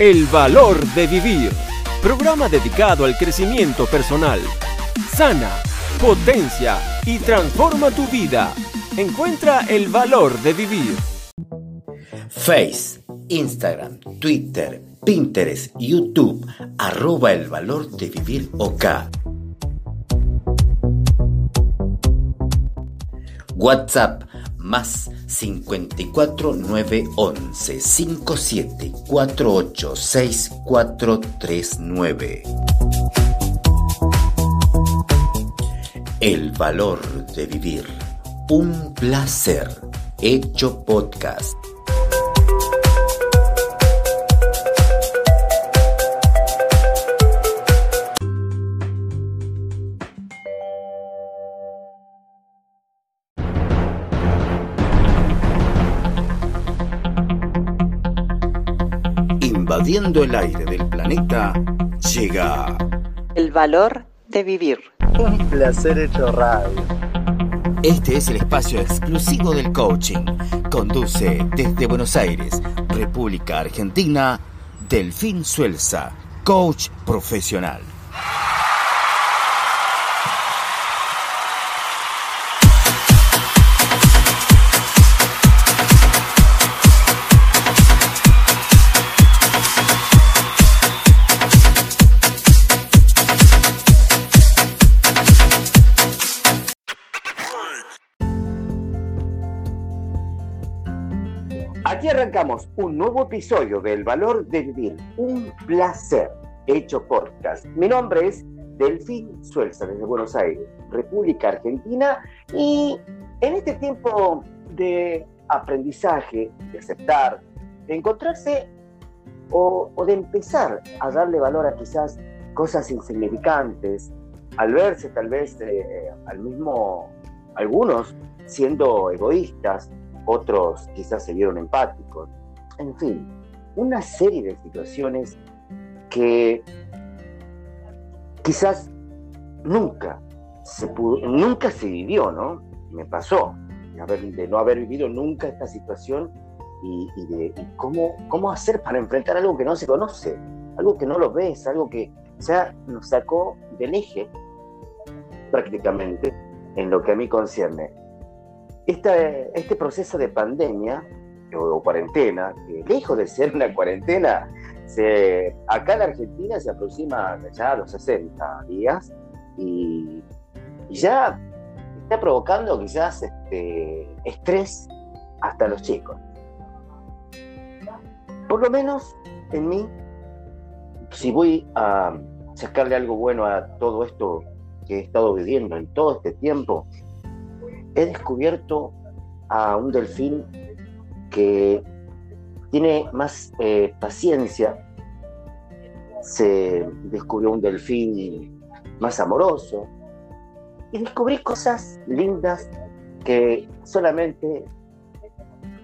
El valor de vivir. Programa dedicado al crecimiento personal. Sana, potencia y transforma tu vida. Encuentra el valor de vivir. Face, Instagram, Twitter, Pinterest, YouTube, arroba el valor de vivir OK. WhatsApp más 54 911 57 48 6439. El valor de vivir. Un placer. Hecho podcast. Invadiendo el aire del planeta, llega El valor de vivir. Un placer hecho radio. Este es el espacio exclusivo del coaching. Conduce desde Buenos Aires, República Argentina, Delfín Suelza, coach profesional. Arrancamos un nuevo episodio del Valor de Vivir, un placer hecho podcast. Mi nombre es Delfín Suelza desde Buenos Aires, República Argentina, y en este tiempo de aprendizaje, de aceptar, de encontrarse o, o de empezar a darle valor a quizás cosas insignificantes, al verse tal vez eh, al mismo, algunos siendo egoístas, otros quizás se vieron empáticos, en fin, una serie de situaciones que quizás nunca se pudo, nunca se vivió, ¿no? Me pasó de, no haber vivido nunca esta situación y, y de y cómo, cómo hacer para enfrentar algo que no se conoce, algo que no lo ves, algo que ya nos sacó del eje prácticamente en lo que a mí concierne este, proceso de pandemia o, cuarentena, que lejos de ser una cuarentena, acá en Argentina se aproxima ya a los 60 días y, y ya está provocando quizás este, estrés hasta los chicos. Por lo menos en mí, si voy a sacarle algo bueno a todo esto que he estado viviendo en todo este tiempo, he descubierto a un delfín que tiene más eh, paciencia, se descubrió un delfín más amoroso. Y descubrí cosas lindas que solamente,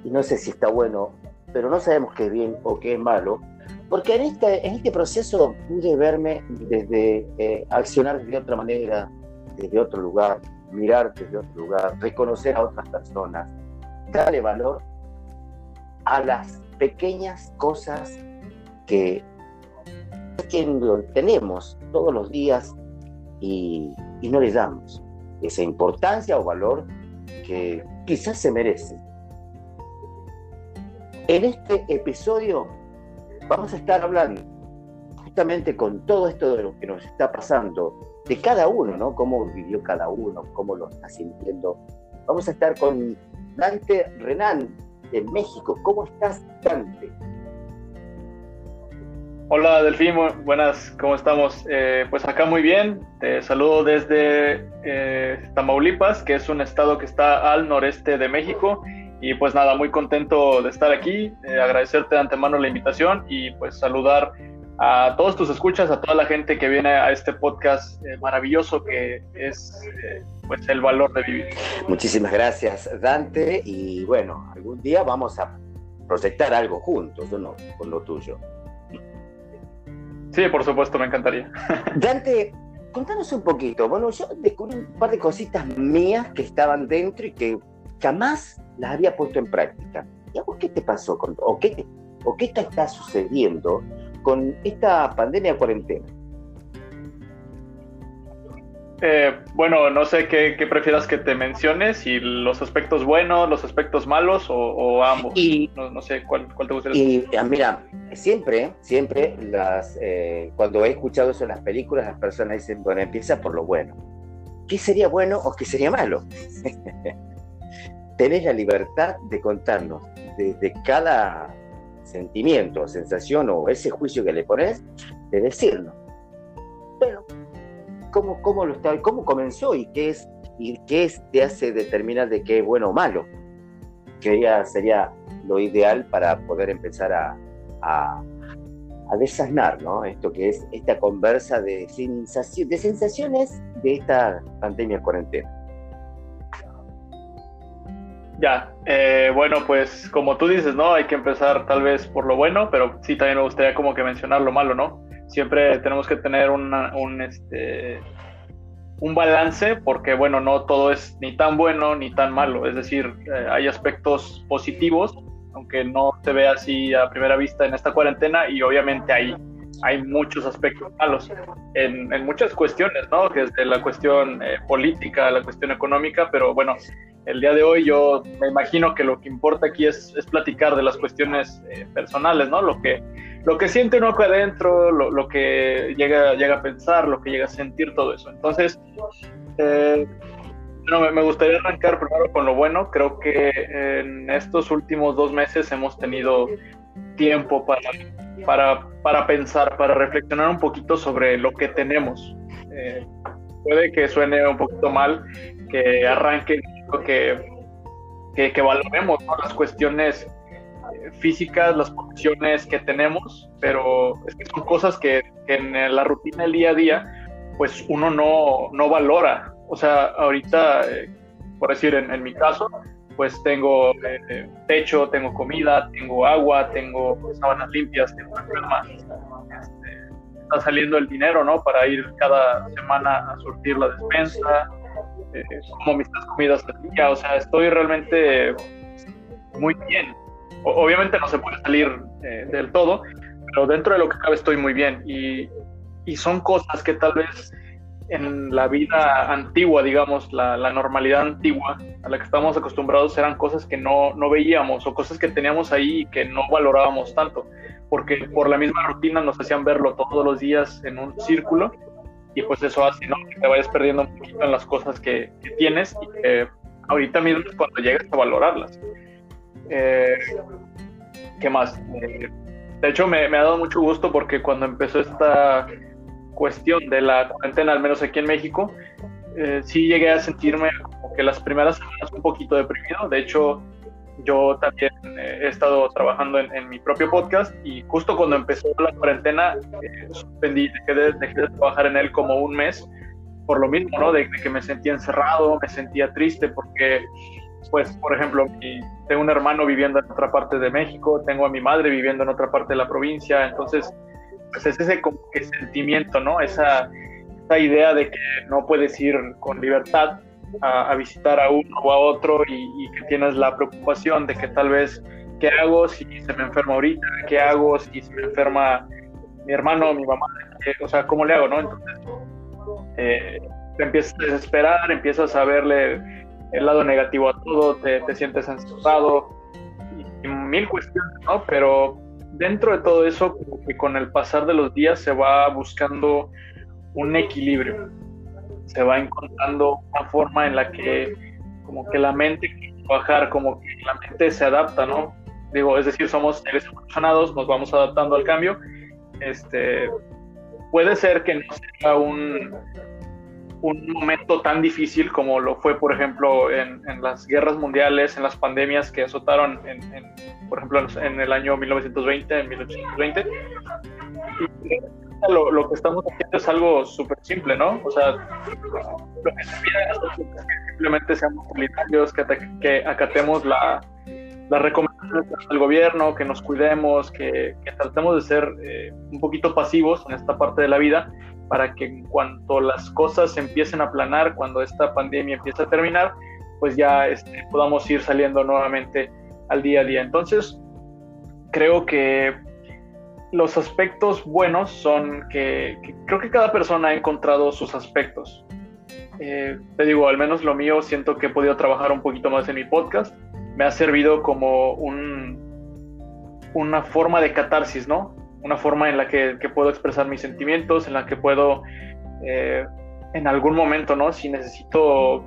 y no sé si está bueno, pero no sabemos qué es bien o qué es malo, porque en este, este proceso pude verme desde eh, accionar de otra manera, desde otro lugar, mirar desde otro lugar, reconocer a otras personas, darle valor a las pequeñas cosas que, tenemos todos los días y, y no le damos esa importancia o valor que quizás se merece. En este episodio vamos a estar hablando justamente con todo esto de lo que nos está pasando de cada uno, ¿no? Cómo vivió cada uno, cómo lo está sintiendo. Vamos a estar con Dante Renan de México. ¿Cómo estás, Dante? Hola Delfín, buenas, ¿cómo estamos? Eh, pues acá muy bien, te saludo desde eh, Tamaulipas, que es un estado que está al noreste de México, y pues nada, muy contento de estar aquí, eh, agradecerte de antemano la invitación y pues saludar a todos tus escuchas, a toda la gente que viene a este podcast eh, maravilloso que es eh, pues el valor de vivir. Muchísimas gracias Dante y bueno, algún día vamos a proyectar algo juntos, ¿no? Con lo tuyo. Sí, por supuesto, me encantaría. Dante, contanos un poquito. Bueno, yo descubrí un par de cositas mías que estaban dentro y que jamás las había puesto en práctica. ¿Y a vos qué te pasó? Con, ¿O qué te, o qué está, está sucediendo con esta pandemia cuarentena? Eh, bueno, no sé qué, prefieras que te mencione, si los aspectos buenos, los aspectos malos o, ambos. Y, no, sé cuál, te gustaría. Y ah, mira, siempre, siempre, las, eh, cuando he escuchado eso en las películas, las personas dicen, bueno, empieza por lo bueno. ¿Qué sería bueno o qué sería malo? Tenés la libertad de contarnos desde cada sentimiento, sensación o ese juicio que le pones, de decirlo. Bueno, cómo, cómo, lo está, cómo comenzó y qué es y qué es, te hace determinar de qué es bueno o malo. Que sería lo ideal para poder empezar a, a, desasnar, ¿no? Esto que es esta conversa de, de sensaciones de esta pandemia cuarentena. Ya, eh, bueno, pues como tú dices, ¿no? Hay que empezar tal vez por lo bueno, pero sí también me gustaría como que mencionar lo malo, ¿no? siempre tenemos que tener un, este, un balance porque, bueno, no todo es ni tan bueno ni tan malo. Es decir, eh, hay aspectos positivos, aunque no se ve así a primera vista en esta cuarentena y obviamente hay, hay muchos aspectos malos en, muchas cuestiones, ¿no? Que es de la cuestión eh, política, la cuestión económica, pero bueno, el día de hoy yo me imagino que lo que importa aquí es, platicar de las cuestiones eh, personales, ¿no? Lo que lo que siente uno acá adentro, lo, que llega, llega a pensar, lo que llega a sentir, todo eso. Entonces, eh, me, gustaría arrancar primero con lo bueno. Creo que en estos últimos dos meses hemos tenido tiempo para, para, para pensar, para reflexionar un poquito sobre lo que tenemos. Eh, puede que suene un poquito mal, que arranque, que, que, que valoremos las cuestiones físicas, las condiciones que tenemos, pero es que son cosas que, en la rutina del día a día, pues uno no, no valora. O sea, ahorita, eh, por decir, en, mi caso, pues tengo eh, techo, tengo comida, tengo agua, tengo sábanas limpias, tengo una este, está saliendo el dinero, ¿no? Para ir cada semana a surtir la despensa, eh, como mis comidas al día, o sea, estoy realmente muy bien obviamente no se puede salir eh, del todo, pero dentro de lo que cabe estoy muy bien. Y, y, son cosas que tal vez en la vida antigua, digamos, la, normalidad antigua a la que estamos acostumbrados eran cosas que no, no veíamos o cosas que teníamos ahí que no valorábamos tanto, porque por la misma rutina nos hacían verlo todos los días en un círculo y pues eso hace ¿no? que te vayas perdiendo un poquito en las cosas que, que tienes y que ahorita mismo es cuando llegas a valorarlas. Eh, ¿Qué más? Eh, de hecho, me, ha dado mucho gusto porque cuando empezó esta cuestión de la cuarentena, al menos aquí en México, eh, sí llegué a sentirme como que las primeras semanas un poquito deprimido. De hecho, yo también he estado trabajando en, mi propio podcast y justo cuando empezó la cuarentena, suspendí, dejé de, dejé de, trabajar en él como un mes por lo mismo, ¿no? de que me sentía encerrado, me sentía triste porque pues, por ejemplo, tengo un hermano viviendo en otra parte de México, tengo a mi madre viviendo en otra parte de la provincia, entonces, pues es ese como que sentimiento, ¿no? Esa, idea de que no puedes ir con libertad a, visitar a uno o a otro y, que tienes la preocupación de que tal vez, ¿qué hago si se me enferma ahorita? ¿Qué hago si se me enferma mi hermano mi mamá? O sea, ¿cómo le hago, no? Entonces, eh, te empiezas a desesperar, empiezas a verle el lado negativo a todo, te, sientes encerrado y, mil cuestiones, ¿no? Pero dentro de todo eso, que con el pasar de los días se va buscando un equilibrio, se va encontrando una forma en la que como que la mente quiere trabajar, como que la mente se adapta, ¿no? Digo, es decir, somos seres evolucionados, nos vamos adaptando al cambio. Este, puede ser que no sea un, un momento tan difícil como lo fue, por ejemplo, en, las guerras mundiales, en las pandemias que azotaron, en, por ejemplo, en el año 1920, en 1820. lo, lo, que estamos haciendo es algo súper simple, ¿no? O sea, lo que se pide es que simplemente seamos solidarios, que, que acatemos la, las recomendaciones del gobierno, que nos cuidemos, que, que tratemos de ser eh, un poquito pasivos en esta parte de la vida para que en cuanto las cosas empiecen a aplanar, cuando esta pandemia empiece a terminar, pues ya este, podamos ir saliendo nuevamente al día a día. Entonces, creo que los aspectos buenos son que, creo que cada persona ha encontrado sus aspectos. Eh, te digo, al menos lo mío, siento que he podido trabajar un poquito más en mi podcast. Me ha servido como un, una forma de catarsis, ¿no? Una forma en la que, puedo expresar mis sentimientos, en la que puedo, eh, en algún momento, ¿no? Si necesito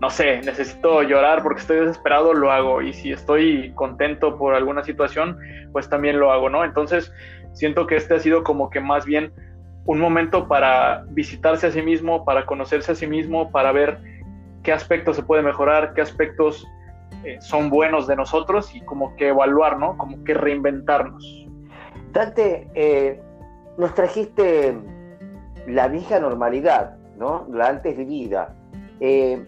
no sé, necesito llorar porque estoy desesperado, lo hago. Y si estoy contento por alguna situación, pues también lo hago, ¿no? Entonces, siento que este ha sido como que más bien un momento para visitarse a sí mismo, para conocerse a sí mismo, para ver qué aspectos se puede mejorar, qué aspectos eh, son buenos de nosotros y como que evaluar, ¿no? Como que reinventarnos. Dante, eh, nos trajiste la vieja normalidad, ¿no? La antes vivida. Eh,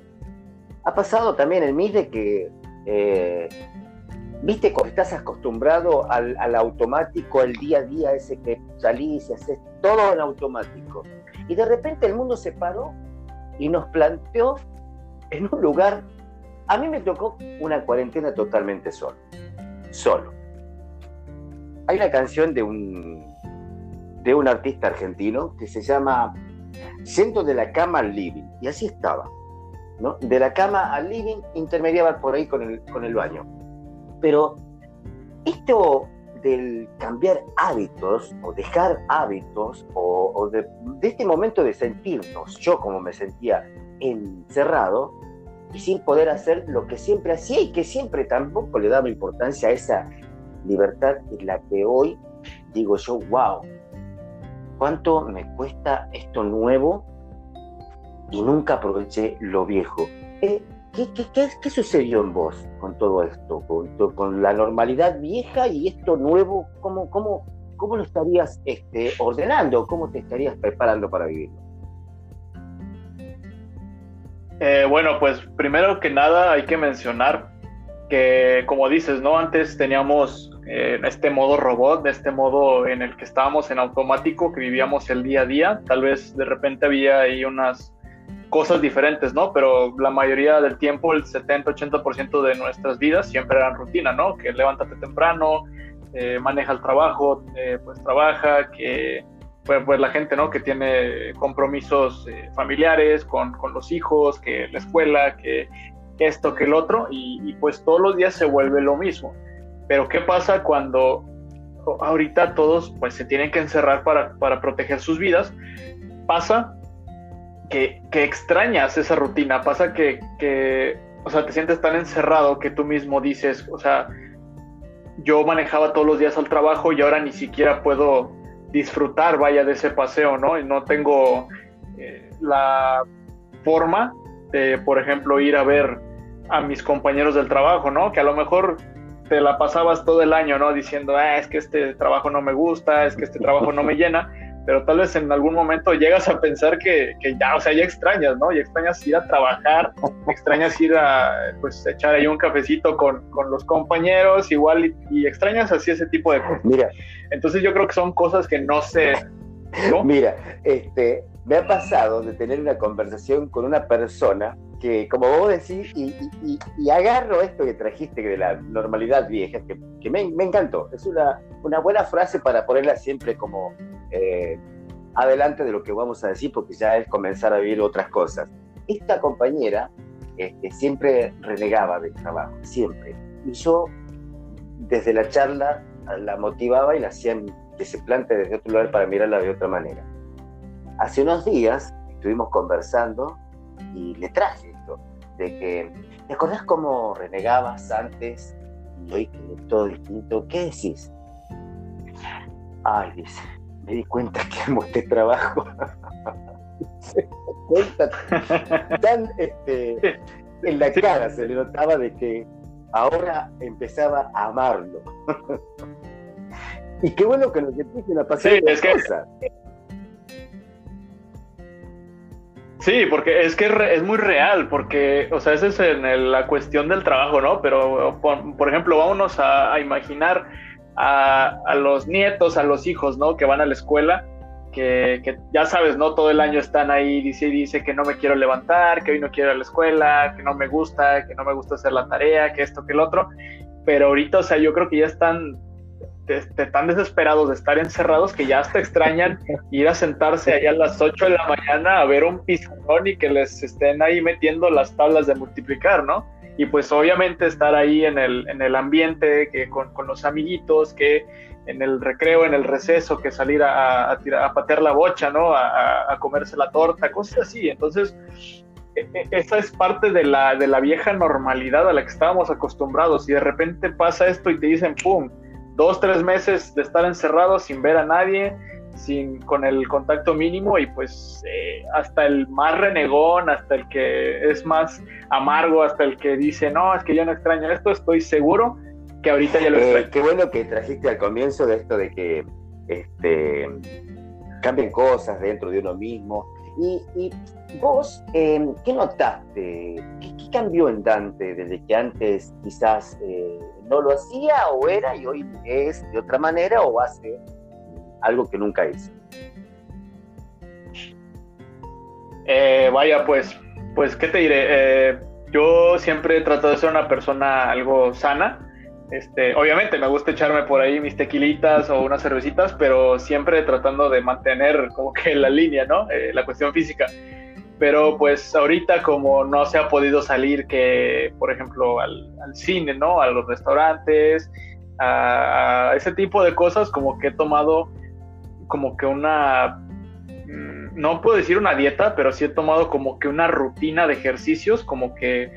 ha pasado también en mí de que, eh, viste, estás acostumbrado al, automático, al día a día, ese que salís y haces todo en automático. Y de repente el mundo se paró y nos planteó en un lugar. A mí me tocó una cuarentena totalmente solo. Solo. Hay una canción de un, de un artista argentino que se llama Centro de la cama al living. Y así estaba de la cama al living intermediaba por ahí con el, con el baño. Pero esto del cambiar hábitos o dejar hábitos o, de, este momento de sentirnos, yo como me sentía encerrado y sin poder hacer lo que siempre hacía y que siempre tampoco le daba importancia a esa libertad en la que hoy digo yo, wow, ¿cuánto me cuesta esto nuevo y nunca aproveché lo viejo. Eh, ¿qué, qué, sucedió en vos con todo esto? Con, la normalidad vieja y esto nuevo, ¿cómo, cómo, cómo lo estarías este, ordenando? ¿Cómo te estarías preparando para vivirlo? Eh, bueno, pues primero que nada hay que mencionar que, como dices, ¿no? Antes teníamos eh, este modo robot, de este modo en el que estábamos en automático, que vivíamos el día a día. Tal vez de repente había ahí unas cosas diferentes, ¿no? Pero la mayoría del tiempo, el 70-80% de nuestras vidas siempre eran rutina, ¿no? Que levántate temprano, eh, maneja el trabajo, eh, pues trabaja, que pues, pues, la gente, ¿no? Que tiene compromisos eh, familiares con, con, los hijos, que la escuela, que, esto, que el otro, y, y, pues todos los días se vuelve lo mismo. Pero ¿qué pasa cuando ahorita todos pues se tienen que encerrar para, para proteger sus vidas? Pasa que, extrañas esa rutina, pasa que, o sea, te sientes tan encerrado que tú mismo dices, o sea, yo manejaba todos los días al trabajo y ahora ni siquiera puedo disfrutar, vaya, de ese paseo, ¿no? Y no tengo eh, la forma de, por ejemplo, ir a ver a mis compañeros del trabajo, ¿no? Que a lo mejor te la pasabas todo el año, ¿no? Diciendo, ah, es que este trabajo no me gusta, es que este trabajo no me llena pero tal vez en algún momento llegas a pensar que, que, ya, o sea, ya extrañas, ¿no? Ya extrañas ir a trabajar, extrañas ir a, pues, echar ahí un cafecito con, con los compañeros, igual, y, extrañas así ese tipo de cosas. Mira. Entonces yo creo que son cosas que no sé. Mira, este, me ha pasado de tener una conversación con una persona que, como vos decís, y, y, agarro esto que trajiste de la normalidad vieja, que, me, encantó. Es una, una buena frase para ponerla siempre como eh, adelante de lo que vamos a decir, porque ya es comenzar a vivir otras cosas. Esta compañera este, siempre renegaba del trabajo, siempre. Y yo, desde la charla, la motivaba y la hacía que se plante desde otro lugar para mirarla de otra manera. Hace unos días estuvimos conversando y le traje de que, ¿te acordás cómo renegabas antes y hoy que es todo distinto? ¿Qué decís? Ay, dice, me di cuenta que amo este trabajo. se cuenta tan este, en la cara se le notaba de que ahora empezaba a amarlo. y qué bueno que lo que te la pasada sí, es que... Sí, porque es que es muy real, porque, o sea, esa es en la cuestión del trabajo, ¿no? Pero, por, ejemplo, vámonos a imaginar a, los nietos, a los hijos, ¿no? Que van a la escuela, que, ya sabes, ¿no? Todo el año están ahí, dice dice que no me quiero levantar, que hoy no quiero ir a la escuela, que no me gusta, que no me gusta hacer la tarea, que esto, que el otro. Pero ahorita, o sea, yo creo que ya están tan desesperados de estar encerrados que ya hasta extrañan ir a sentarse ahí a las 8 de la mañana a ver un pizarrón y que les estén ahí metiendo las tablas de multiplicar, ¿no? Y pues obviamente estar ahí en el, en el ambiente, que con, con los amiguitos, que en el recreo, en el receso, que salir a, a, patear la bocha, ¿no? A, a, comerse la torta, cosas así. Entonces, e, e, esa es parte de la, de la vieja normalidad a la que estábamos acostumbrados y de repente pasa esto y te dicen, ¡pum! Dos, tres meses de estar encerrados sin ver a nadie, sin, con el contacto mínimo y pues eh, hasta el más renegón, hasta el que es más amargo, hasta el que dice, no, es que yo no extraño esto, estoy seguro que ahorita ya lo eh, Qué bueno que trajiste al comienzo de esto de que este, cambien cosas dentro de uno mismo. Y, vos, em, ¿qué notaste? ¿Qué, cambió en Dante desde que antes quizás eh, no lo hacía o era y hoy es de otra manera o hace algo que nunca hizo? Eh, vaya, pues, pues, ¿qué te diré? yo siempre he tratado de ser una persona algo sana este, obviamente me gusta echarme por ahí mis tequilitas o unas cervecitas, pero siempre tratando de mantener como que la línea, ¿no? Eh, la cuestión física. Pero pues ahorita como no se ha podido salir que, por ejemplo, al, cine, ¿no? A los restaurantes, a, ese tipo de cosas, como que he tomado como que una, mm, no puedo decir una dieta, pero sí he tomado como que una rutina de ejercicios, como que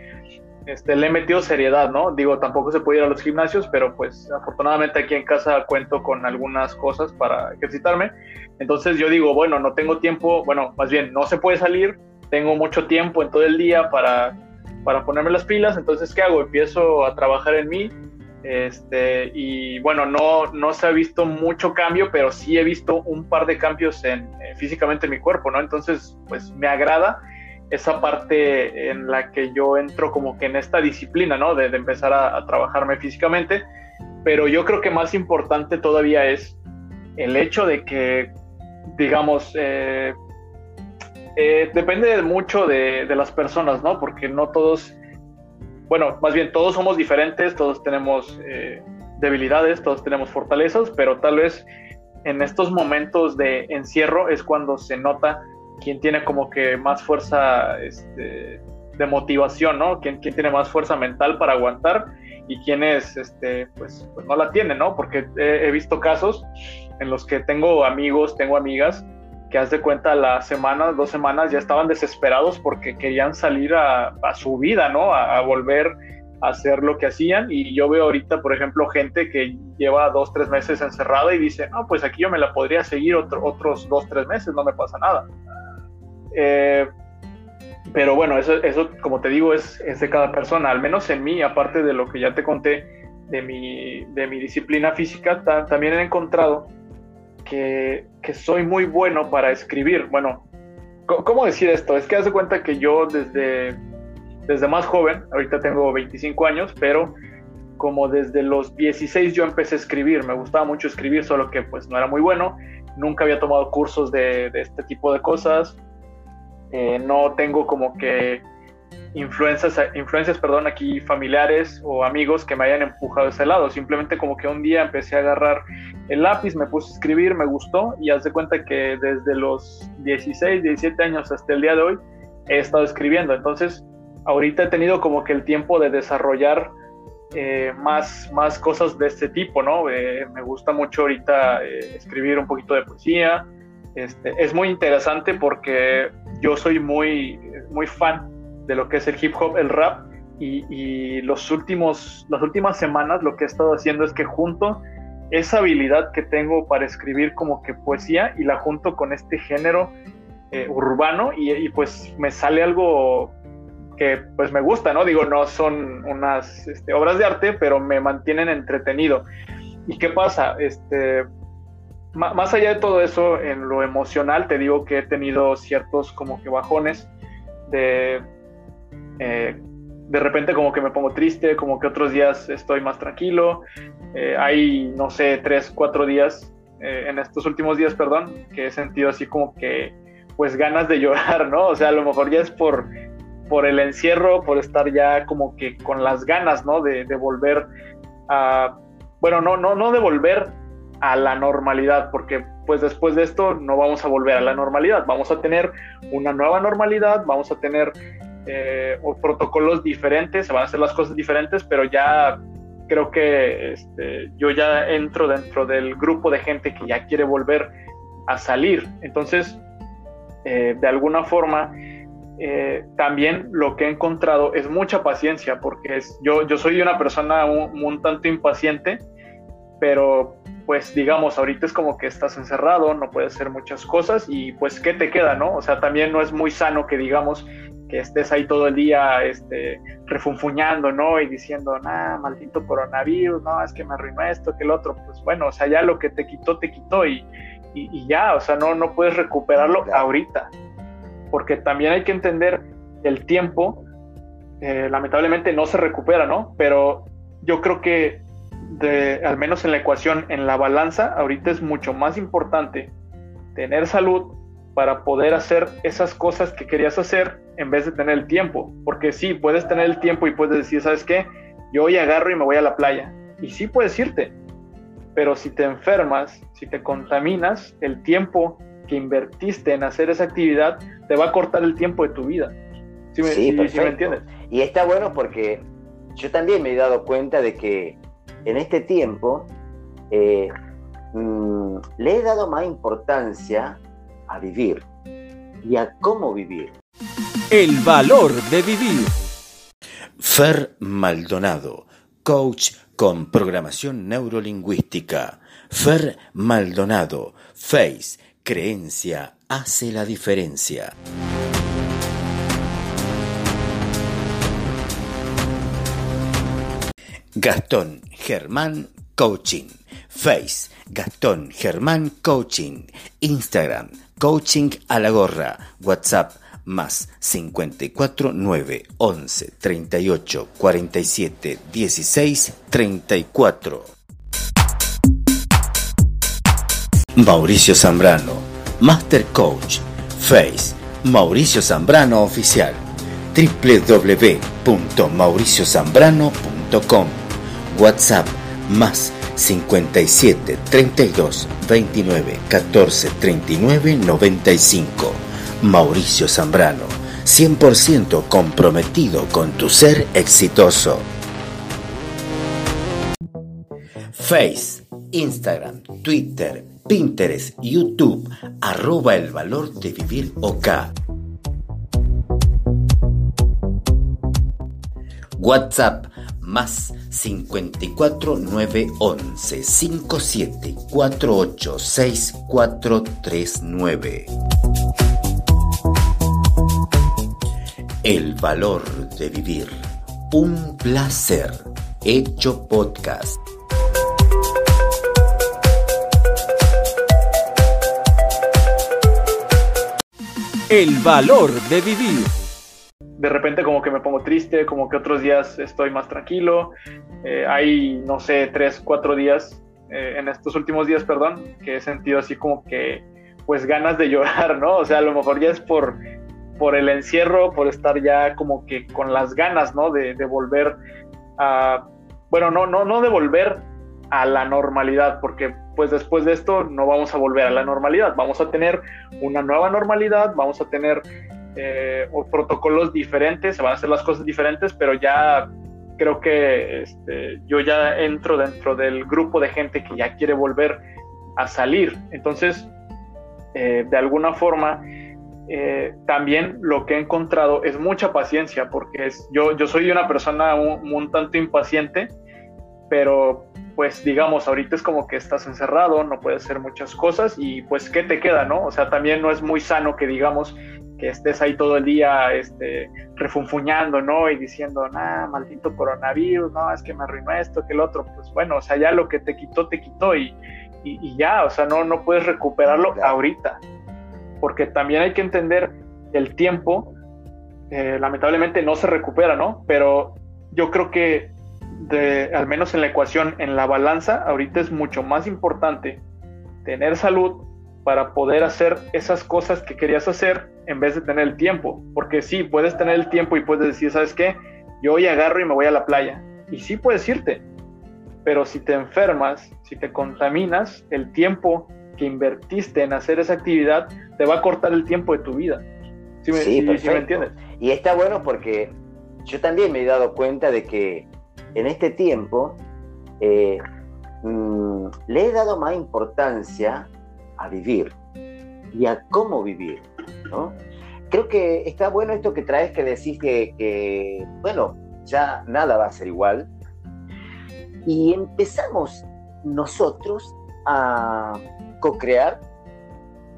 este, le he metido seriedad, ¿no? Digo, tampoco se puede ir a los gimnasios, pero pues afortunadamente aquí en casa cuento con algunas cosas para ejercitarme. Entonces yo digo, bueno, no tengo tiempo, bueno, más bien, no se puede salir, tengo mucho tiempo en todo el día para, para ponerme las pilas, entonces ¿qué hago? Empiezo a trabajar en mí. Este, y bueno, no, no se ha visto mucho cambio, pero sí he visto un par de cambios en, eh, físicamente en mi cuerpo, ¿no? Entonces, pues me agrada esa parte en la que yo entro como que en esta disciplina, ¿no? De, empezar a, trabajarme físicamente. Pero yo creo que más importante todavía es el hecho de que, digamos, eh, eh, depende mucho de, las personas, ¿no? Porque no todos, bueno, más bien todos somos diferentes, todos tenemos eh, debilidades, todos tenemos fortalezas, pero tal vez en estos momentos de encierro es cuando se nota quién tiene como que más fuerza este, de motivación, ¿no? ¿Quién, tiene más fuerza mental para aguantar y quién es, este, pues, pues no la tiene, ¿no? Porque he, visto casos en los que tengo amigos, tengo amigas que haz de cuenta la semana, dos semanas ya estaban desesperados porque querían salir a, su vida, ¿no? A, volver a hacer lo que hacían y yo veo ahorita, por ejemplo, gente que lleva dos, tres meses encerrada y dice, no, pues aquí yo me la podría seguir otros dos, tres meses, no me pasa nada. Eh, pero bueno, eso, eso como te digo, es, es, de cada persona. Al menos en mí, aparte de lo que ya te conté de mi, de mi disciplina física, también he encontrado que, que, soy muy bueno para escribir. Bueno, ¿cómo decir esto? Es que haz de cuenta que yo desde, desde más joven, ahorita tengo 25 años, pero como desde los 16 yo empecé a escribir. Me gustaba mucho escribir, solo que pues no era muy bueno. Nunca había tomado cursos de, de este tipo de cosas eh, no tengo como que influencias, influencias perdón, aquí familiares o amigos que me hayan empujado a ese lado. Simplemente como que un día empecé a agarrar el lápiz, me puse a escribir, me gustó y haz de cuenta que desde los 16, 17 años hasta el día de hoy he estado escribiendo. Entonces, ahorita he tenido como que el tiempo de desarrollar eh, más, más cosas de este tipo, ¿no? Eh, me gusta mucho ahorita escribir un poquito de poesía, este, es muy interesante porque yo soy muy, muy fan de lo que es el hip hop, el rap, y, los últimos, las últimas semanas lo que he estado haciendo es que junto esa habilidad que tengo para escribir como que poesía y la junto con este género eh, urbano y, pues me sale algo que pues me gusta, ¿no? Digo, no son unas este, obras de arte, pero me mantienen entretenido. ¿Y qué pasa? Este, más allá de todo eso, en lo emocional, te digo que he tenido ciertos como que bajones de... Eh, de repente como que me pongo triste, como que otros días estoy más tranquilo. Eh, hay, no sé, tres, cuatro días, eh, en estos últimos días, perdón, que he sentido así como que, pues ganas de llorar, ¿no? O sea, a lo mejor ya es por, por el encierro, por estar ya como que con las ganas, ¿no? De, de volver a, bueno, no, no, no de volver a la normalidad, porque pues después de esto no vamos a volver a la normalidad, vamos a tener una nueva normalidad, vamos a tener eh, protocolos diferentes, se van a hacer las cosas diferentes, pero ya creo que este, yo ya entro dentro del grupo de gente que ya quiere volver a salir. Entonces, eh, de alguna forma, eh, también lo que he encontrado es mucha paciencia, porque es, yo, yo soy una persona un, tanto impaciente, pero pues digamos, ahorita es como que estás encerrado, no puedes hacer muchas cosas y pues ¿qué te queda, no? O sea, también no es muy sano que digamos que estés ahí todo el día este, refunfuñando, ¿no? Y diciendo, nah, maldito coronavirus, no, es que me arruinó esto, que el otro, pues bueno, o sea, ya lo que te quitó, te quitó y, y, ya, o sea, no, no puedes recuperarlo ahorita, porque también hay que entender el tiempo, eh, lamentablemente no se recupera, ¿no? Pero yo creo que de, al menos en la ecuación, en la balanza, ahorita es mucho más importante tener salud para poder hacer esas cosas que querías hacer en vez de tener el tiempo. Porque sí, puedes tener el tiempo y puedes decir, ¿sabes qué? Yo hoy agarro y me voy a la playa. Y sí puedes irte, pero si te enfermas, si te contaminas, el tiempo que invertiste en hacer esa actividad te va a cortar el tiempo de tu vida. ¿Sí me, entiendes? Y está bueno porque yo también me he dado cuenta de que en este tiempo eh, mm, le he dado más importancia a vivir y a cómo vivir. El valor de vivir. Fer Maldonado, coach con programación neurolingüística. Fer Maldonado, Face, creencia hace la diferencia. Gastón Germán Coaching. Face, Gastón Germán Coaching. Instagram, Coaching a la gorra. WhatsApp, más 54 9 11 38 47 16 34. Mauricio Zambrano, Master Coach, Face, Mauricio Zambrano Oficial, www.mauriciozambrano.com, WhatsApp más 57 32 29 14 39 95. Mauricio Zambrano, 100% comprometido con tu ser exitoso. Face, Instagram, Twitter, Pinterest, YouTube, arroba el valor de vivir OK. WhatsApp más 54 911 57 48 6439. El valor de vivir. Un placer. Hecho podcast. El valor de vivir. De repente como que me pongo triste, como que otros días estoy más tranquilo. Eh, hay, no sé, tres, cuatro días, eh, en estos últimos días, perdón, que he sentido así como que, pues ganas de llorar, ¿no? O sea, a lo mejor ya es por por el encierro, por estar ya como que con las ganas, ¿no? De, volver a, bueno, no, no, no de volver a la normalidad, porque pues después de esto no vamos a volver a la normalidad, vamos a tener una nueva normalidad, vamos a tener eh, protocolos diferentes, se van a hacer las cosas diferentes, pero ya creo que este, yo ya entro dentro del grupo de gente que ya quiere volver a salir. Entonces, eh, de alguna forma, eh, también lo que he encontrado es mucha paciencia, porque es, yo, yo soy una persona un, tanto impaciente, pero pues digamos, ahorita es como que estás encerrado, no puedes hacer muchas cosas y pues ¿qué te queda, no? O sea, también no es muy sano que digamos que estés ahí todo el día este, refunfuñando, ¿no? Y diciendo, nah, maldito coronavirus, no, es que me arruinó esto, que el otro, pues bueno, o sea, ya lo que te quitó, te quitó y, y, ya, o sea, no, no puedes recuperarlo ahorita porque también hay que entender el tiempo, eh, lamentablemente no se recupera, ¿no? Pero yo creo que al menos en la ecuación, en la balanza, ahorita es mucho más importante tener salud para poder hacer esas cosas que querías hacer en vez de tener el tiempo. Porque sí, puedes tener el tiempo y puedes decir, ¿sabes qué? Yo hoy agarro y me voy a la playa. Y sí puedes irte, pero si te enfermas, si te contaminas, el tiempo que invertiste en hacer esa actividad te va a cortar el tiempo de tu vida. ¿Sí me, entiendes? Y está bueno porque yo también me he dado cuenta de que en este tiempo eh, mm, le he dado más importancia a vivir y a cómo vivir, ¿no? Creo que está bueno esto que traes que decís que, que bueno, ya nada va a ser igual. Y empezamos nosotros a co-crear,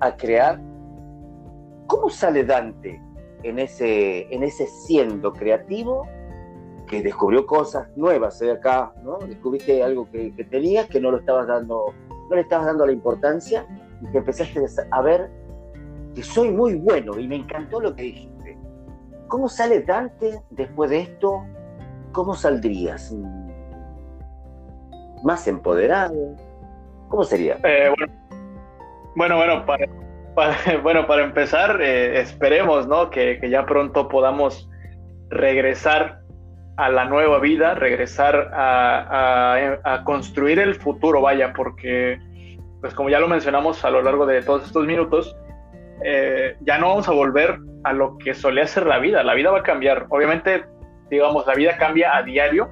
a crear. ¿Cómo sale Dante en ese, en ese siendo creativo que descubrió cosas nuevas de acá, ¿no? Descubriste algo que, que, tenías, que no lo estabas dando, no le estabas dando la importancia y que empezaste a ver que soy muy bueno y me encantó lo que dijiste. ¿Cómo sale Dante después de esto? ¿Cómo saldrías? ¿Más empoderado? ¿Cómo sería? Eh, bueno, bueno, para, bueno, para empezar, eh, esperemos ¿no? que, ya pronto podamos regresar a la nueva vida, regresar a, construir el futuro, vaya, porque, pues como ya lo mencionamos a lo largo de todos estos minutos, eh, ya no vamos a volver a lo que solía ser la vida, la vida va a cambiar. Obviamente, digamos, la vida cambia a diario,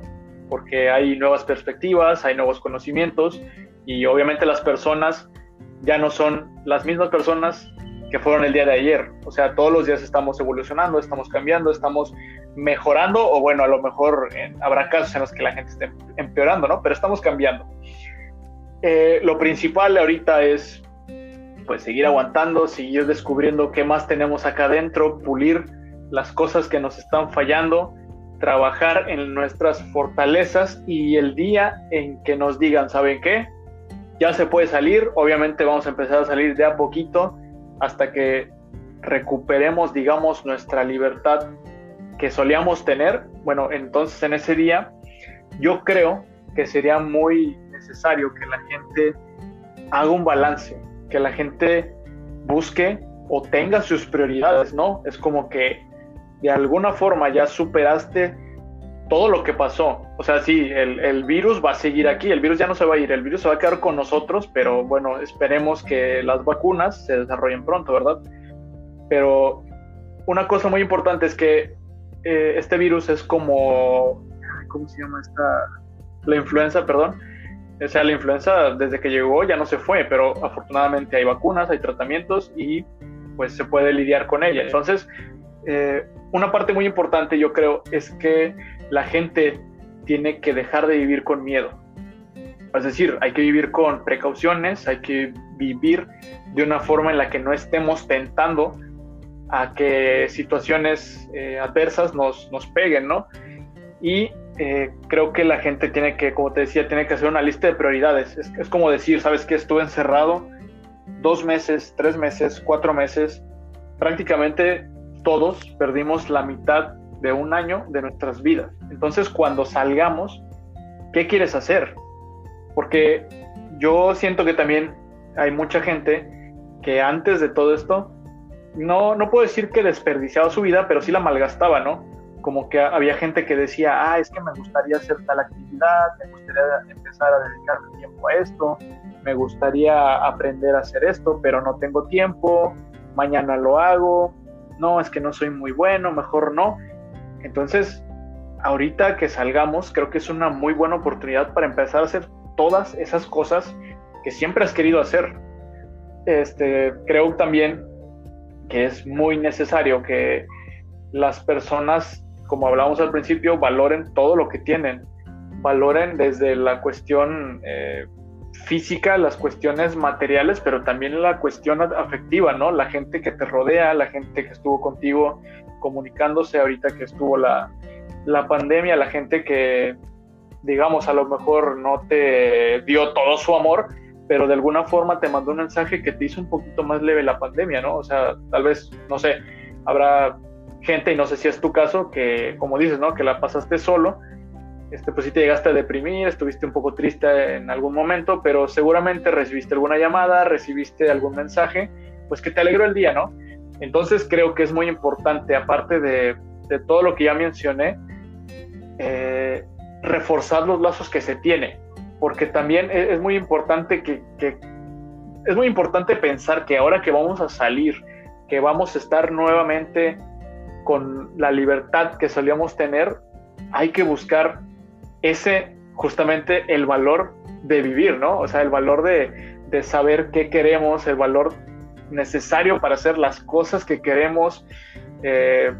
porque hay nuevas perspectivas, hay nuevos conocimientos, y obviamente las personas ya no son las mismas personas que fueron el día de ayer. O sea, todos los días estamos evolucionando, estamos cambiando, estamos mejorando o bueno, a lo mejor habrá casos en los que la gente esté empeorando, ¿no? Pero estamos cambiando. Eh, lo principal ahorita es pues seguir aguantando, seguir descubriendo qué más tenemos acá adentro, pulir las cosas que nos están fallando, trabajar en nuestras fortalezas y el día en que nos digan, ¿saben qué? Ya se puede salir, obviamente vamos a empezar a salir de a poquito hasta que recuperemos, digamos, nuestra libertad que solíamos tener. Bueno, entonces en ese día yo creo que sería muy necesario que la gente haga un balance, que la gente busque o tenga sus prioridades, ¿no? Es como que de alguna forma ya superaste todo lo que pasó. O sea, sí, el, virus va a seguir aquí, el virus ya no se va a ir, el virus se va a quedar con nosotros, pero bueno, esperemos que las vacunas se desarrollen pronto, ¿verdad? Pero una cosa muy importante es que eh, este virus es como, ¿cómo se llama esta? La influenza, perdón. O sea, la influenza desde que llegó ya no se fue, pero afortunadamente hay vacunas, hay tratamientos y pues se puede lidiar con ella. Entonces, eh, una parte muy importante yo creo es que la gente tiene que dejar de vivir con miedo. Es decir, hay que vivir con precauciones, hay que vivir de una forma en la que no estemos tentando a que situaciones eh, adversas nos, nos, peguen, ¿no? Y eh, creo que la gente tiene que, como te decía, tiene que hacer una lista de prioridades. Es, es como decir, ¿sabes qué? Estuve encerrado dos meses, tres meses, cuatro meses. Prácticamente todos perdimos la mitad de un año de nuestras vidas. Entonces, cuando salgamos, ¿qué quieres hacer? Porque yo siento que también hay mucha gente que antes de todo esto, no, no puedo decir que desperdiciaba su vida, pero sí la malgastaba, ¿no? Como que había gente que decía, ah, es que me gustaría hacer tal actividad, me gustaría empezar a dedicarme tiempo a esto, me gustaría aprender a hacer esto, pero no tengo tiempo, mañana lo hago, no, es que no soy muy bueno, mejor no. Entonces, ahorita que salgamos, creo que es una muy buena oportunidad para empezar a hacer todas esas cosas que siempre has querido hacer. Este, creo también que es muy necesario que las personas, como hablábamos al principio, valoren todo lo que tienen, valoren desde la cuestión eh, física, las cuestiones materiales, pero también la cuestión afectiva, ¿no? La gente que te rodea, la gente que estuvo contigo comunicándose ahorita que estuvo la, la pandemia, la gente que, digamos, a lo mejor no te dio todo su amor, pero de alguna forma te mandó un mensaje que te hizo un poquito más leve la pandemia, ¿no? O sea, tal vez, no sé, habrá gente, y no sé si es tu caso, que, como dices, ¿no? Que la pasaste solo, este, pues sí te llegaste a deprimir, estuviste un poco triste en algún momento, pero seguramente recibiste alguna llamada, recibiste algún mensaje, pues que te alegró el día, ¿no? Entonces creo que es muy importante, aparte de, todo lo que ya mencioné, eh, reforzar los lazos que se tiene. porque también es, muy importante que, es muy importante pensar que ahora que vamos a salir, que vamos a estar nuevamente con la libertad que solíamos tener, hay que buscar ese justamente el valor de vivir, ¿no? O sea, el valor de saber qué queremos, el valor necesario para hacer las cosas que queremos. Eh,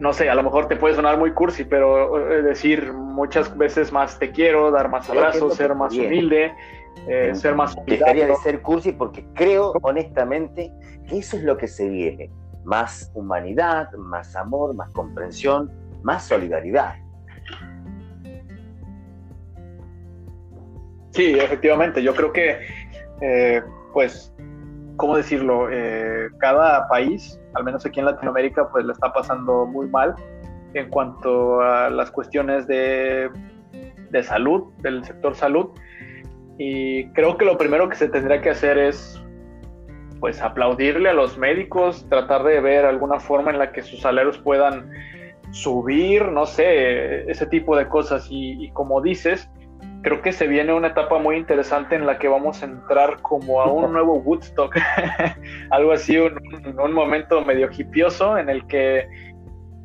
no sé, a lo mejor te puede sonar muy cursi, pero eh, decir muchas veces más te quiero, dar más abrazos, ser más humilde, eh, ser más... Dejaría de ser cursi porque creo honestamente que eso es lo que se viene. Más humanidad, más amor, más comprensión, más solidaridad. Sí, efectivamente. Yo creo que, eh, pues, ¿cómo decirlo? Eh, cada país, al menos aquí en Latinoamérica, pues le está pasando muy mal en cuanto a las cuestiones de, de salud, del sector salud. Y creo que lo primero que se tendría que hacer es pues aplaudirle a los médicos, tratar de ver alguna forma en la que sus salarios puedan subir, no sé, ese tipo de cosas. Y, como dices, creo que se viene una etapa muy interesante en la que vamos a entrar como a un nuevo Woodstock, algo así, un, un, momento medio hipioso en el que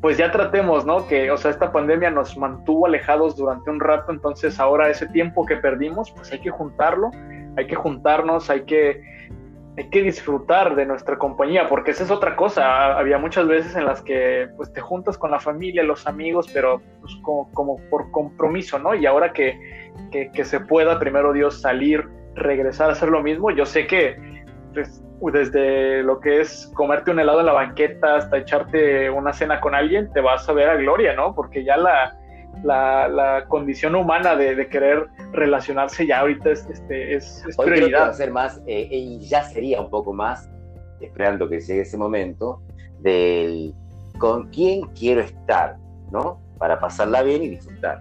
pues ya tratemos, ¿no? Que, o sea, esta pandemia nos mantuvo alejados durante un rato, entonces ahora ese tiempo que perdimos, pues hay que juntarlo, hay que juntarnos, hay que, hay que disfrutar de nuestra compañía, porque esa es otra cosa. Había muchas veces en las que pues te juntas con la familia, los amigos, pero pues como, como por compromiso, ¿no? Y ahora que, que, se pueda, primero Dios, salir, regresar a hacer lo mismo, yo sé que pues, desde lo que es comerte un helado en la banqueta hasta echarte una cena con alguien, te vas a ver a gloria, ¿no? Porque ya la, la, la condición humana de, de, querer relacionarse ya ahorita es, este, es, es Hoy prioridad. Creo que va a ser más, eh, y ya sería un poco más, esperando que llegue ese momento, del con quién quiero estar, ¿no? Para pasarla bien y disfrutar.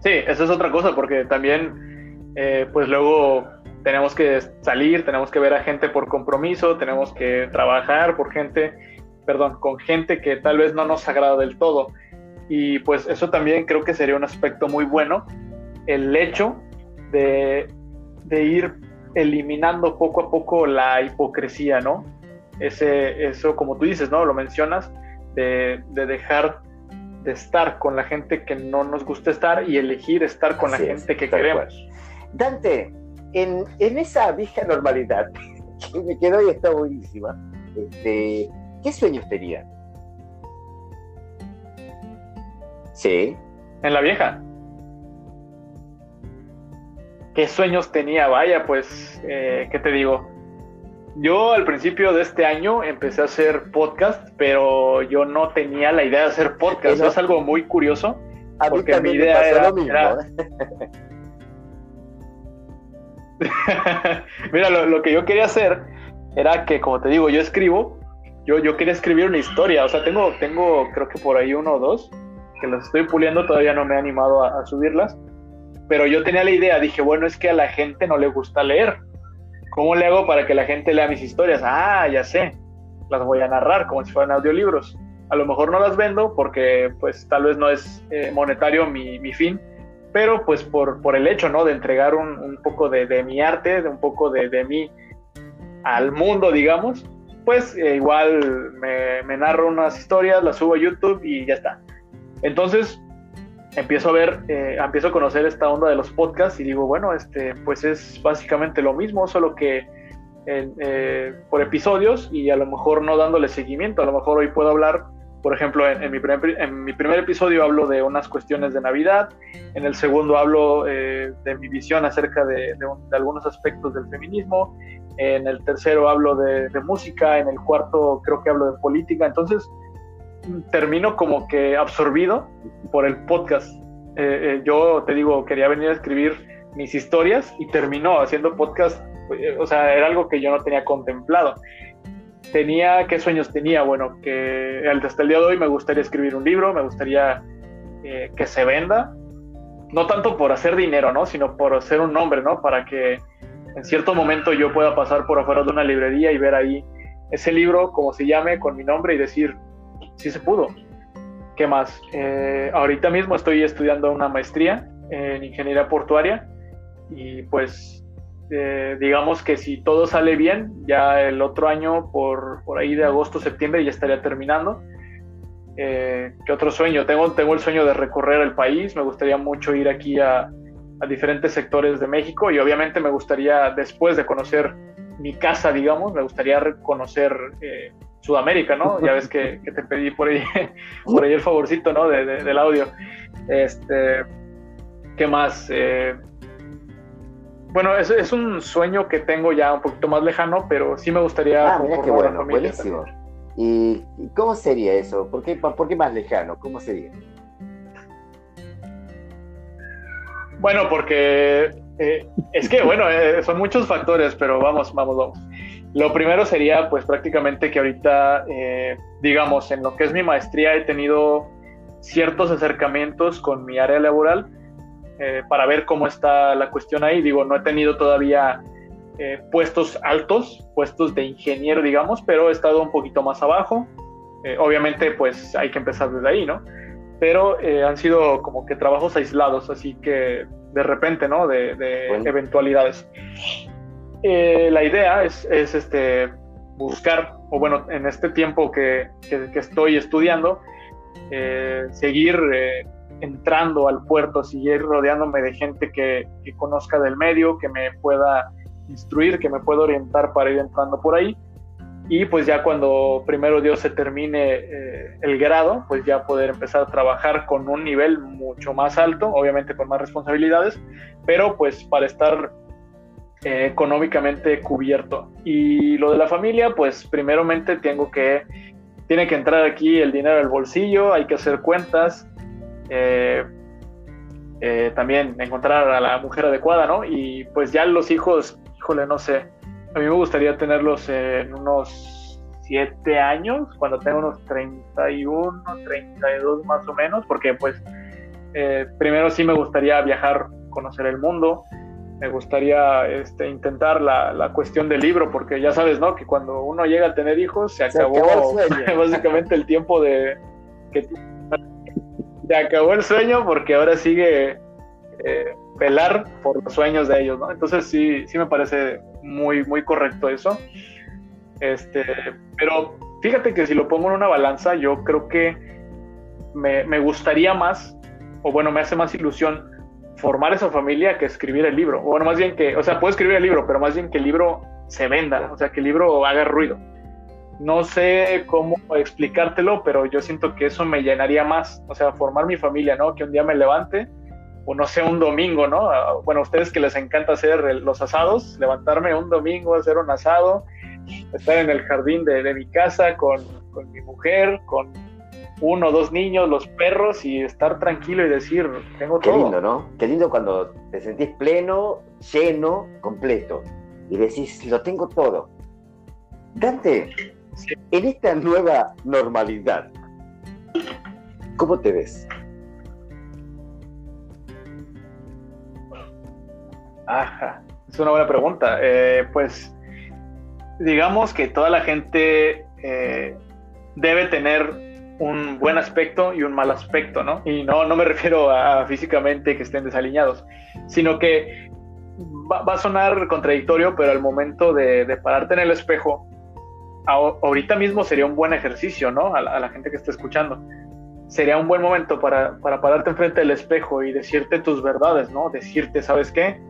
Sí, esa es otra cosa, porque también, eh, pues luego tenemos que salir, tenemos que ver a gente por compromiso, tenemos que trabajar por gente, perdón, con gente que tal vez no nos agrada del todo. Y pues eso también creo que sería un aspecto muy bueno, el hecho de, de ir eliminando poco a poco la hipocresía, ¿no? Ese, eso, como tú dices, ¿no? Lo mencionas, de, de dejar de estar con la gente que no nos gusta estar y elegir estar con Así la es, gente que queremos. cual. Dante, en, en, esa vieja normalidad que me quedó y está buenísima, este, ¿qué sueños tenían? Sí. En la vieja. ¿Qué sueños tenía? Vaya, pues, eh, ¿qué te digo? Yo al principio de este año empecé a hacer podcast, pero yo no tenía la idea de hacer podcast. Es algo muy curioso. A mí Porque mi me idea pasó era- lo mismo. era- ¿eh? Mira, lo, lo que yo quería hacer era que, como te digo, yo escribo, yo, yo quería escribir una historia, o sea, tengo, tengo creo que por ahí uno o dos, que las estoy puliendo, todavía no me he animado a, a subirlas, pero yo tenía la idea, dije, bueno, es que a la gente no le gusta leer, ¿cómo le hago para que la gente lea mis historias? Ah, ya sé, las voy a narrar como si fueran audiolibros. A lo mejor no las vendo porque pues tal vez no es eh, monetario mi, mi fin, pero pues por, por el hecho, ¿no? De entregar un, un poco de, de, mi arte, de un poco de, de mí al mundo, digamos, pues eh, igual me, narro unas historias, las subo a YouTube y ya está. Entonces empiezo a ver, eh, empiezo a conocer esta onda de los podcasts y digo, bueno, este, pues es básicamente lo mismo, solo que eh, por episodios y a lo mejor no dándole seguimiento, a lo mejor hoy puedo hablar por ejemplo, en, en, mi primer, en, mi primer, episodio hablo de unas cuestiones de Navidad, en el segundo hablo eh, de mi visión acerca de, de, de, algunos aspectos del feminismo, en el tercero hablo de, de, música, en el cuarto creo que hablo de política, entonces termino como que absorbido por el podcast. Eh, eh, yo te digo, quería venir a escribir mis historias y terminó haciendo podcast, eh, o sea, era algo que yo no tenía contemplado tenía, ¿qué sueños tenía? Bueno, que hasta el día de hoy me gustaría escribir un libro, me gustaría eh, que se venda, no tanto por hacer dinero, ¿no? Sino por hacer un nombre, ¿no? Para que en cierto momento yo pueda pasar por afuera de una librería y ver ahí ese libro, como se llame, con mi nombre y decir, sí se pudo. ¿Qué más? Eh, ahorita mismo estoy estudiando una maestría en ingeniería portuaria y pues eh, digamos que si todo sale bien, ya el otro año por, por ahí de agosto, septiembre ya estaría terminando. Eh, ¿Qué otro sueño? Tengo, tengo el sueño de recorrer el país, me gustaría mucho ir aquí a, diferentes sectores de México y obviamente me gustaría, después de conocer mi casa, digamos, me gustaría conocer eh, Sudamérica, ¿no? Ya ves que, te pedí por ahí, por ahí el favorcito, ¿no? De, del audio. Este, ¿Qué más? Eh, bueno, es, es, un sueño que tengo ya un poquito más lejano, pero sí me gustaría... Ah, mira qué bueno, buenísimo. ¿Y cómo sería eso? ¿Por qué, ¿Por qué más lejano? ¿Cómo sería? Bueno, porque eh, es que, bueno, eh, son muchos factores, pero vamos, vamos, vamos. Lo primero sería, pues prácticamente que ahorita, eh, digamos, en lo que es mi maestría he tenido ciertos acercamientos con mi área laboral para ver cómo está la cuestión ahí. Digo, no he tenido todavía puestos altos, puestos de ingeniero, digamos, pero he estado un poquito más abajo. obviamente, pues hay que empezar desde ahí, ¿no? Pero han sido como que trabajos aislados, así que de repente, ¿no? De, eventualidades. Eh, la idea es, este, buscar, o bueno, en este tiempo que, estoy estudiando, eh, seguir eh, entrando al puerto, seguir rodeándome de gente que, conozca del medio, que me pueda instruir, que me pueda orientar para ir entrando por ahí. Y pues ya cuando primero Dios se termine el grado, pues ya poder empezar a trabajar con un nivel mucho más alto, obviamente con más responsabilidades, pero pues para estar eh, económicamente cubierto. Y lo de la familia, pues primeramente tengo que, tiene que entrar aquí el dinero al bolsillo, hay que hacer cuentas, eh, eh, también encontrar a la mujer adecuada, ¿no? Y pues ya los hijos, híjole, no sé, a mí me gustaría tenerlos en unos siete años, cuando tenga unos 31, 32 más o menos, porque pues primero sí me gustaría viajar, conocer el mundo, me gustaría este, intentar la, la, cuestión del libro, porque ya sabes, ¿no? Que cuando uno llega a tener hijos, se acabó, básicamente el tiempo de... Que, se acabó el sueño porque ahora sigue eh, por los sueños de ellos, ¿no? Entonces sí, sí me parece muy, muy correcto eso. Este, pero fíjate que si lo pongo en una balanza, yo creo que me, me gustaría más, o bueno, me hace más ilusión formar esa familia que escribir el libro. Bueno, más bien que, o sea, puedo escribir el libro, pero más bien que el libro se venda, o sea, que el libro haga ruido. No sé cómo explicártelo, pero yo siento que eso me llenaría más, o sea, formar mi familia, ¿no? Que un día me levante, o no sé, un domingo, ¿no? Ah, bueno, a ustedes que les encanta hacer los asados, levantarme un domingo, hacer un asado, estar en el jardín de, de mi casa con, con mi mujer, con uno o dos niños, los perros y estar tranquilo y decir, tengo todo. Qué lindo, ¿no? Qué lindo cuando te sentís pleno, lleno, completo y decís, lo tengo todo. Dante, en esta nueva normalidad, ¿cómo te ves? Ajá, es una buena pregunta. Eh, pues digamos que toda la gente eh, debe tener un buen aspecto y un mal aspecto, ¿no? Y no, no me refiero a físicamente que estén desaliñados, sino que va, a sonar contradictorio, pero al momento de, pararte en el espejo, ahorita mismo sería un buen ejercicio, ¿no? A la, gente que está escuchando. Sería un buen momento para, para pararte enfrente del espejo y decirte tus verdades, ¿no? Decirte, ¿sabes qué?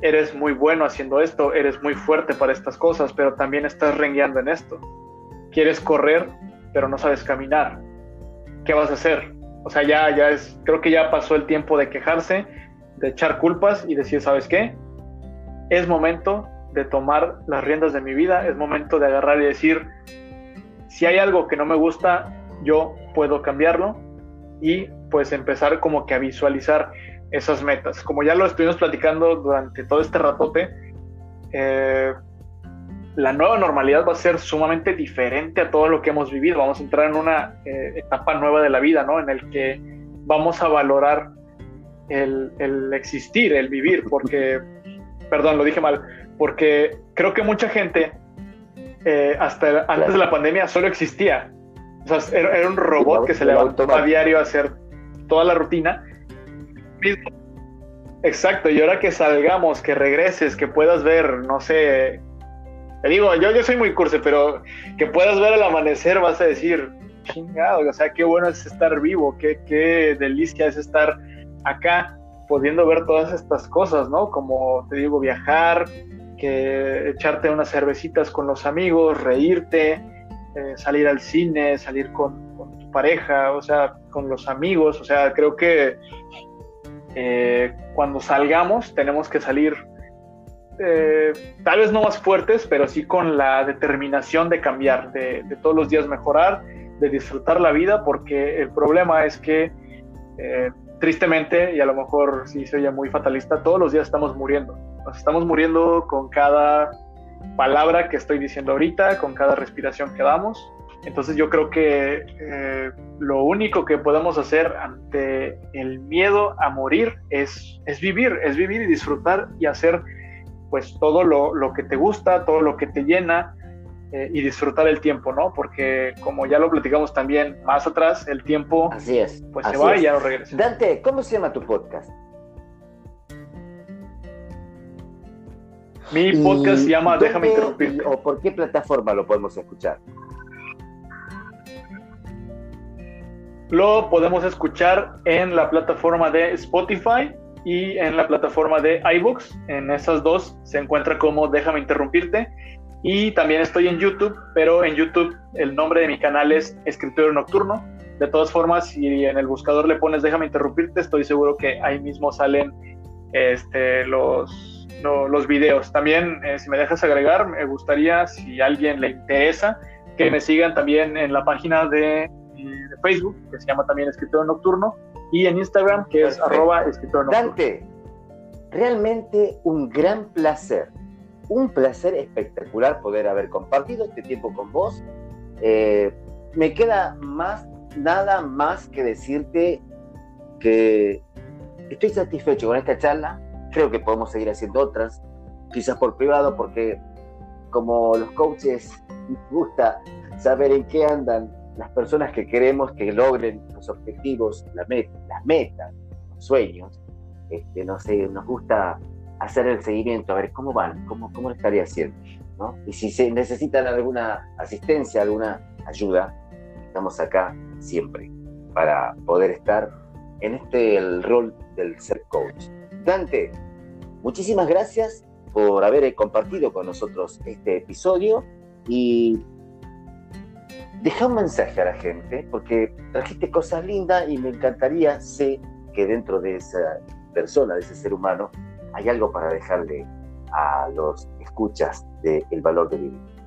Eres muy bueno haciendo esto, eres muy fuerte para estas cosas, pero también estás rengueando en esto. Quieres correr, pero no sabes caminar ¿qué vas a hacer? O sea, ya, ya es, creo que ya pasó el tiempo de quejarse, de echar culpas y decir, ¿sabes qué? Es momento de tomar las riendas de mi vida, es momento de agarrar y decir, si hay algo que no me gusta, yo puedo cambiarlo y pues empezar como que a visualizar esas metas. Como ya lo estuvimos platicando durante todo este ratote, eh, la nueva normalidad va a ser sumamente diferente a todo lo que hemos vivido. Vamos a entrar en una eh, etapa nueva de la vida, ¿no? En el que vamos a valorar el, existir, el vivir, porque, perdón, lo dije mal, porque creo que mucha gente eh, hasta antes de la pandemia solo existía. O sea, era, un robot que se levantaba a diario a hacer toda la rutina. Exacto, y ahora que salgamos, que regreses, que puedas ver, no sé, te digo, yo, yo soy muy curse, pero que puedas ver el amanecer, vas a decir, chingado, o sea, qué bueno es estar vivo, qué, qué delicia es estar acá, pudiendo ver todas estas cosas, ¿no? Como te digo, viajar, que echarte unas cervecitas con los amigos, reírte, eh, salir al cine, salir con, tu pareja, o sea, con los amigos, o sea, creo que eh, cuando salgamos tenemos que salir eh, tal vez no más fuertes, pero sí con la determinación de cambiar, de, todos los días mejorar, de disfrutar la vida, porque el problema es que tristemente, y a lo mejor sí se oye muy fatalista, todos los días estamos muriendo. Nos estamos muriendo con cada palabra que estoy diciendo ahorita, con cada respiración que damos. Entonces yo creo que eh, lo único que podemos hacer ante el miedo a morir es, es vivir, es vivir y disfrutar y hacer pues todo lo, que te gusta, todo lo que te llena eh, y disfrutar el tiempo, ¿no? Porque como ya lo platicamos también más atrás, el tiempo así es, pues se va y ya no regresa. Dante, ¿cómo se llama tu podcast? Mi podcast se llama Déjame interrumpir. ¿O por qué plataforma lo podemos escuchar? Lo podemos escuchar en la plataforma de Spotify, y en la plataforma de iBooks. En esas dos se encuentra como Déjame interrumpirte. Y también estoy en YouTube, pero en YouTube el nombre de mi canal es Escritorio Nocturno. De todas formas, si en el buscador le pones Déjame interrumpirte, estoy seguro que ahí mismo salen este, los, los videos. También, eh, si me dejas agregar, me gustaría, si a alguien le interesa, que me sigan también en la página de, eh, de Facebook, que se llama también Escritorio Nocturno y en Instagram, que es arroba escritor Dante, realmente un gran placer, un placer espectacular poder haber compartido este tiempo con vos. Eh, me queda más, nada más que decirte que estoy satisfecho con esta charla. Creo que podemos seguir haciendo otras, quizás por privado, porque como los coaches nos gusta saber en qué andan las personas que queremos que logren los objetivos, las metas, los sueños, este, no sé, nos gusta hacer el seguimiento, a ver cómo van, cómo, cómo estaría haciendo. ¿no? Y si se necesitan alguna asistencia, alguna ayuda, estamos acá siempre para poder estar en este el rol del ser coach. Dante, muchísimas gracias por haber compartido con nosotros este episodio y deja un mensaje a la gente, porque trajiste cosas lindas y me encantaría, sé que dentro de esa persona, de ese ser humano, hay algo para dejarle a los escuchas del el valor de vivir.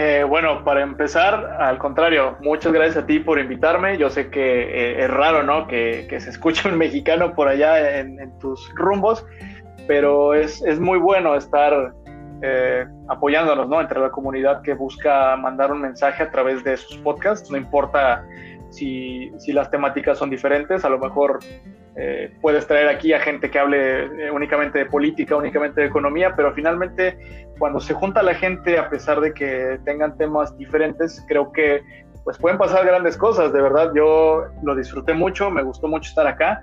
Eh, bueno, para empezar, al contrario, muchas gracias a ti por invitarme. Yo sé que eh, es raro, ¿no? Que, se escuche un mexicano por allá en, tus rumbos, pero es, es, muy bueno estar eh, apoyándonos, ¿no? Entre la comunidad que busca mandar un mensaje a través de sus podcasts, no importa si, si las temáticas son diferentes, a lo mejor eh, puedes traer aquí a gente que hable eh, únicamente de política, únicamente de economía, pero finalmente cuando se junta la gente, a pesar de que tengan temas diferentes, creo que pues pueden pasar grandes cosas, de verdad, yo lo disfruté mucho, me gustó mucho estar acá.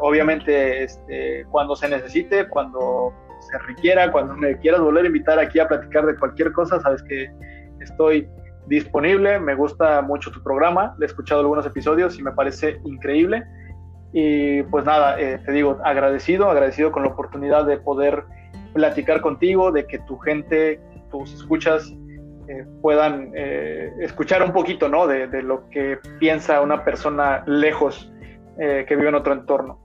obviamente, este, cuando se necesite, cuando se requiera, cuando me quieras volver a invitar aquí a platicar de cualquier cosa, sabes que estoy disponible, me gusta mucho tu programa, he escuchado algunos episodios y me parece increíble. Y pues nada, eh, te digo, agradecido, agradecido con la oportunidad de poder platicar contigo, de que tu gente, tus escuchas, eh, puedan eh, escuchar un poquito, ¿no? De, de, lo que piensa una persona lejos que vive en otro entorno.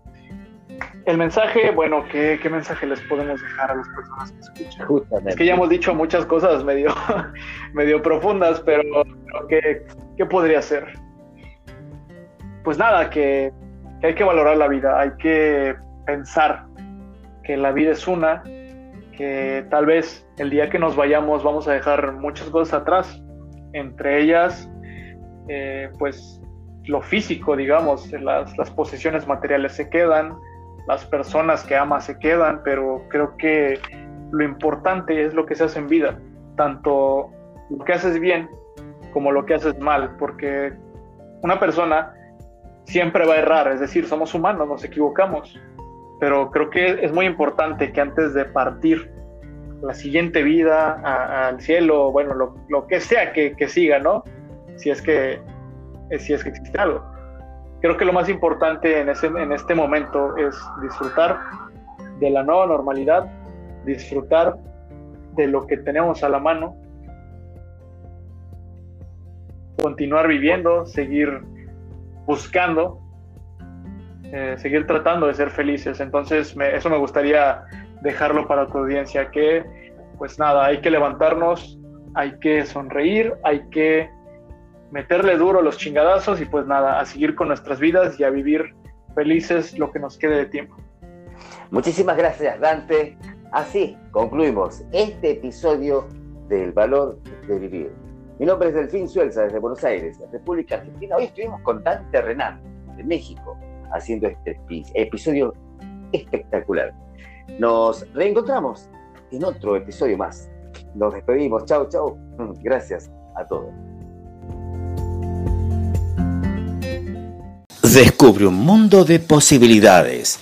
El mensaje, bueno, ¿qué, mensaje les podemos dejar a las personas que escuchan? Es que ya hemos dicho muchas cosas medio, medio profundas, pero ¿qué, ¿qué, podría ser? Pues nada, que, hay que valorar la vida, hay que pensar que la vida es una, que tal vez el día que nos vayamos vamos a dejar muchas cosas atrás, entre ellas, eh, pues lo físico, digamos, las, las posesiones materiales se quedan, las personas que amas se quedan, pero creo que lo importante es lo que se hace en vida. tanto lo que haces bien como lo que haces mal, porque una persona siempre va a errar, es decir, somos humanos, nos equivocamos, pero creo que es muy importante que antes de partir la siguiente vida al cielo, bueno, lo, que sea que, siga, ¿no? Si es que, si es que existe algo. Creo que lo más importante en, ese, en este momento es disfrutar de la nueva normalidad, disfrutar de lo que tenemos a la mano, continuar viviendo, seguir buscando, eh, seguir tratando de ser felices. Entonces, eso me gustaría dejarlo para tu audiencia, que pues nada, hay que levantarnos, hay que sonreír, hay que meterle duro los chingadazos y pues nada, a seguir con nuestras vidas y a vivir felices lo que nos quede de tiempo. Muchísimas gracias, Dante. Así concluimos este episodio del valor de vivir. Mi nombre es Delfín Suelza, desde Buenos Aires, República Argentina. Hoy estuvimos con Dante Renan, de México, haciendo este episodio espectacular. Nos reencontramos en otro episodio más. Nos despedimos. Chao, chao. Gracias a todos. Descubre un mundo de posibilidades.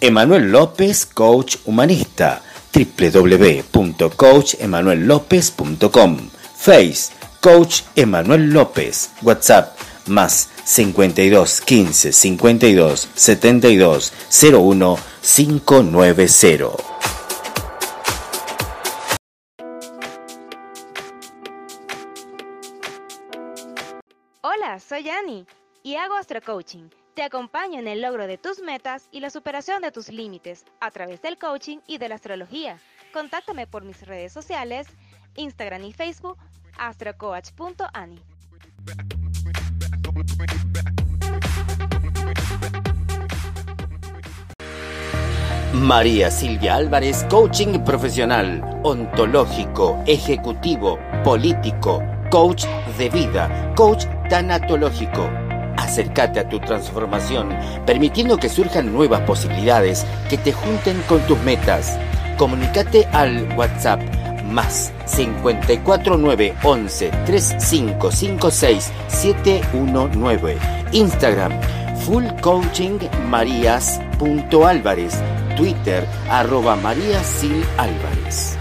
Emanuel López, coach humanista. www.coachemanuellopez.com Face, Coach Emanuel López. WhatsApp, más 52 15 52 72 01 590. Hola, soy Annie y hago Astro Coaching. Te acompaño en el logro de tus metas y la superación de tus límites a través del coaching y de la astrología. Contáctame por mis redes sociales, Instagram y Facebook, astrocoach.ani. María Silvia Álvarez, coaching profesional, ontológico, ejecutivo, político, coach de vida, coach tanatológico. Acércate a tu transformación, permitiendo que surjan nuevas posibilidades que te junten con tus metas. Comunicate al WhatsApp más 54911 3556 719. Instagram Full Coaching Twitter arroba María Sil Álvarez.